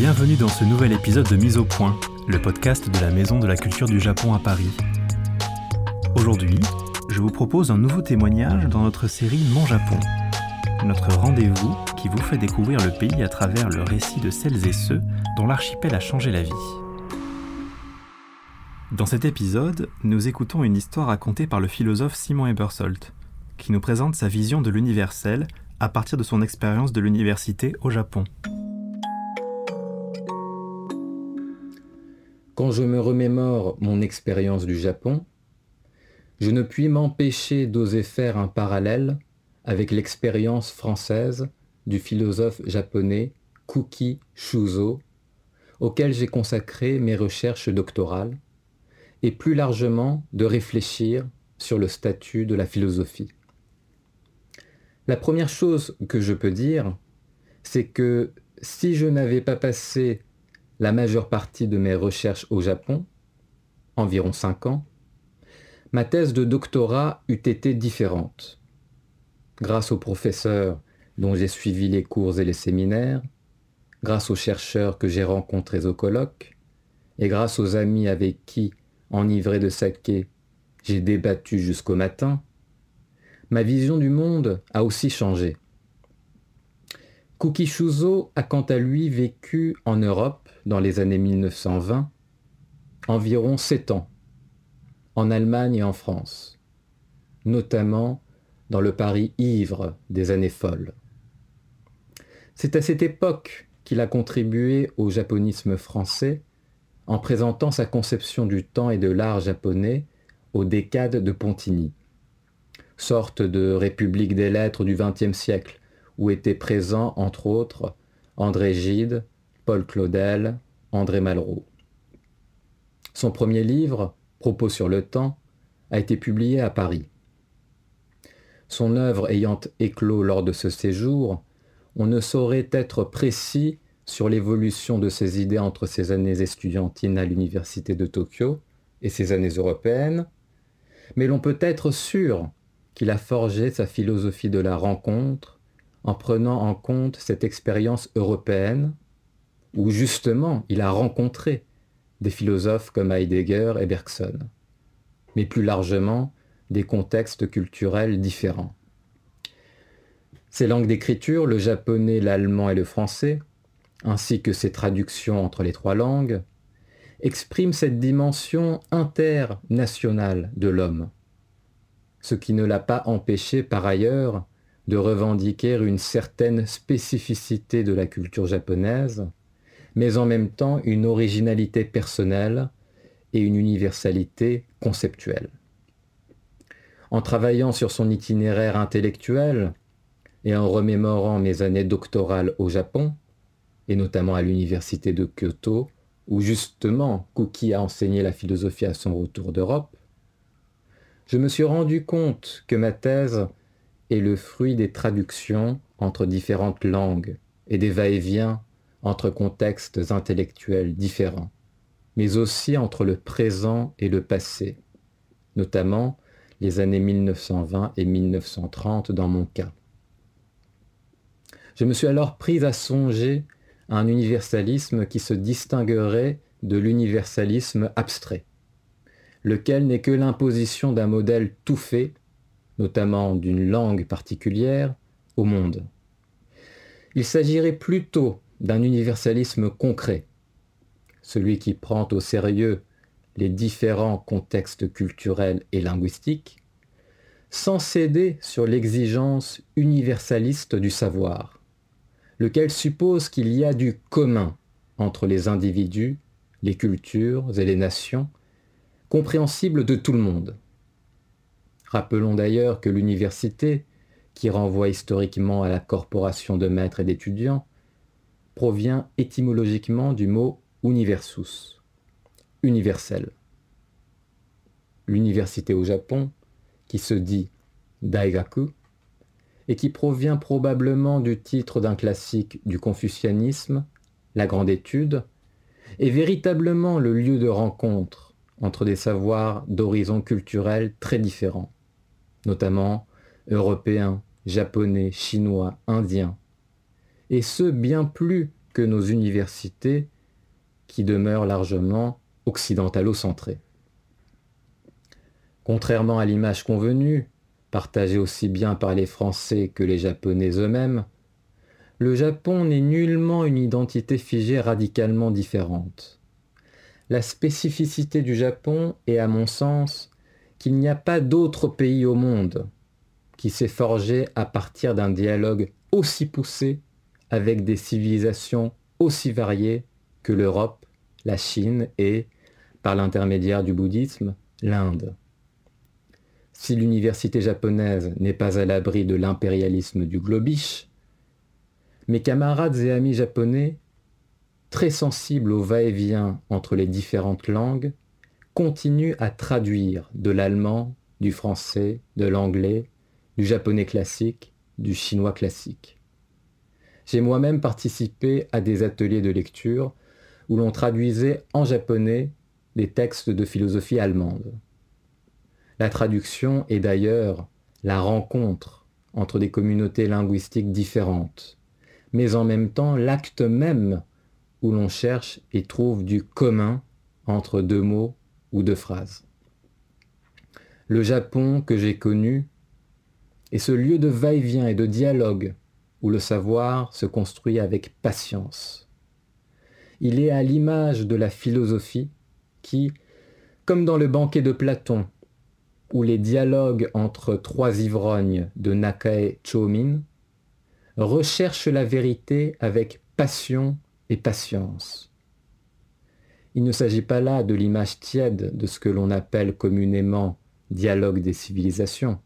Bienvenue dans ce nouvel épisode de Mise au Point, le podcast de la Maison de la Culture du Japon à Paris. Aujourd'hui, je vous propose un nouveau témoignage dans notre série Mon Japon, notre rendez-vous qui vous fait découvrir le pays à travers le récit de celles et ceux dont l'archipel a changé la vie. Dans cet épisode, nous écoutons une histoire racontée par le philosophe Simon Ebersolt, qui nous présente sa vision de l'universel à partir de son expérience de l'université au Japon. Quand je me remémore mon expérience du Japon, je ne puis m'empêcher d'oser faire un parallèle avec l'expérience française du philosophe japonais Kuki Shuzo, auquel j'ai consacré mes recherches doctorales, et plus largement de réfléchir sur le statut de la philosophie. La première chose que je peux dire, c'est que si je n'avais pas passé la majeure partie de mes recherches au Japon, environ cinq ans, ma thèse de doctorat eût été différente. Grâce aux professeurs dont j'ai suivi les cours et les séminaires, grâce aux chercheurs que j'ai rencontrés au colloque, et grâce aux amis avec qui, enivré de saké, j'ai débattu jusqu'au matin, ma vision du monde a aussi changé. Kukishuzo a quant à lui vécu en Europe dans les années 1920 environ sept ans, en Allemagne et en France, notamment dans le Paris ivre des années folles. C'est à cette époque qu'il a contribué au japonisme français en présentant sa conception du temps et de l'art japonais aux décades de Pontigny sorte de république des lettres du XXe siècle, où étaient présents, entre autres, André Gide, Paul Claudel, André Malraux. Son premier livre, Propos sur le temps, a été publié à Paris. Son œuvre ayant éclos lors de ce séjour, on ne saurait être précis sur l'évolution de ses idées entre ses années estudiantines à l'université de Tokyo et ses années européennes, mais l'on peut être sûr qu'il a forgé sa philosophie de la rencontre en prenant en compte cette expérience européenne où justement il a rencontré des philosophes comme Heidegger et Bergson, mais plus largement des contextes culturels différents. Ses langues d'écriture, le japonais, l'allemand et le français, ainsi que ses traductions entre les trois langues, expriment cette dimension internationale de l'homme, ce qui ne l'a pas empêché par ailleurs de revendiquer une certaine spécificité de la culture japonaise, mais en même temps une originalité personnelle et une universalité conceptuelle. En travaillant sur son itinéraire intellectuel et en remémorant mes années doctorales au Japon, et notamment à l'université de Kyoto, où justement Kuki a enseigné la philosophie à son retour d'Europe, je me suis rendu compte que ma thèse est le fruit des traductions entre différentes langues et des va-et-vient entre contextes intellectuels différents, mais aussi entre le présent et le passé, notamment les années 1920 et 1930 dans mon cas. Je me suis alors pris à songer à un universalisme qui se distinguerait de l'universalisme abstrait lequel n'est que l'imposition d'un modèle tout fait, notamment d'une langue particulière, au monde. Il s'agirait plutôt d'un universalisme concret, celui qui prend au sérieux les différents contextes culturels et linguistiques, sans céder sur l'exigence universaliste du savoir, lequel suppose qu'il y a du commun entre les individus, les cultures et les nations, compréhensible de tout le monde. Rappelons d'ailleurs que l'université, qui renvoie historiquement à la corporation de maîtres et d'étudiants, provient étymologiquement du mot universus, universel. L'université au Japon, qui se dit Daigaku, et qui provient probablement du titre d'un classique du confucianisme, La Grande Étude, est véritablement le lieu de rencontre entre des savoirs d'horizons culturels très différents, notamment européens, japonais, chinois, indiens, et ce bien plus que nos universités qui demeurent largement occidentalo-centrées. Contrairement à l'image convenue, partagée aussi bien par les Français que les Japonais eux-mêmes, le Japon n'est nullement une identité figée radicalement différente. La spécificité du Japon est, à mon sens, qu'il n'y a pas d'autre pays au monde qui s'est forgé à partir d'un dialogue aussi poussé avec des civilisations aussi variées que l'Europe, la Chine et, par l'intermédiaire du bouddhisme, l'Inde. Si l'université japonaise n'est pas à l'abri de l'impérialisme du globish, mes camarades et amis japonais, très sensibles au va-et-vient entre les différentes langues, continuent à traduire de l'allemand, du français, de l'anglais, du japonais classique, du chinois classique. J'ai moi-même participé à des ateliers de lecture où l'on traduisait en japonais des textes de philosophie allemande. La traduction est d'ailleurs la rencontre entre des communautés linguistiques différentes, mais en même temps l'acte même où l'on cherche et trouve du commun entre deux mots ou deux phrases. Le Japon que j'ai connu est ce lieu de va-et-vient et de dialogue où le savoir se construit avec patience. Il est à l'image de la philosophie qui, comme dans le banquet de Platon, où les dialogues entre trois ivrognes de Nakae Chomin recherchent la vérité avec passion et patience. Il ne s'agit pas là de l'image tiède de ce que l'on appelle communément dialogue des civilisations,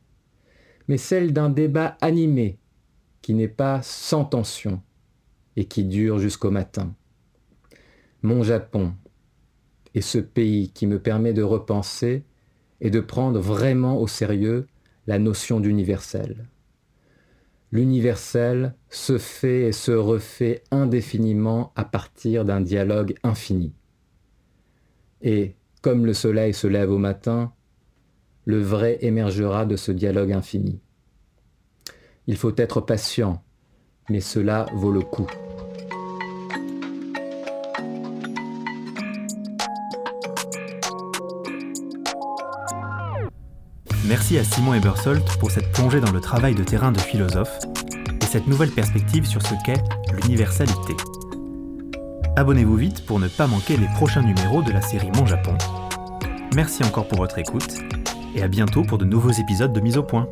mais celle d'un débat animé qui n'est pas sans tension et qui dure jusqu'au matin. Mon Japon est ce pays qui me permet de repenser et de prendre vraiment au sérieux la notion d'universel. L'universel se fait et se refait indéfiniment à partir d'un dialogue infini. Et comme le soleil se lève au matin, le vrai émergera de ce dialogue infini. Il faut être patient, mais cela vaut le coup. Merci à Simon Ebersolt pour cette plongée dans le travail de terrain de philosophe et cette nouvelle perspective sur ce qu'est l'universalité. Abonnez-vous vite pour ne pas manquer les prochains numéros de la série Mon Japon. Merci encore pour votre écoute et à bientôt pour de nouveaux épisodes de Mise au Point.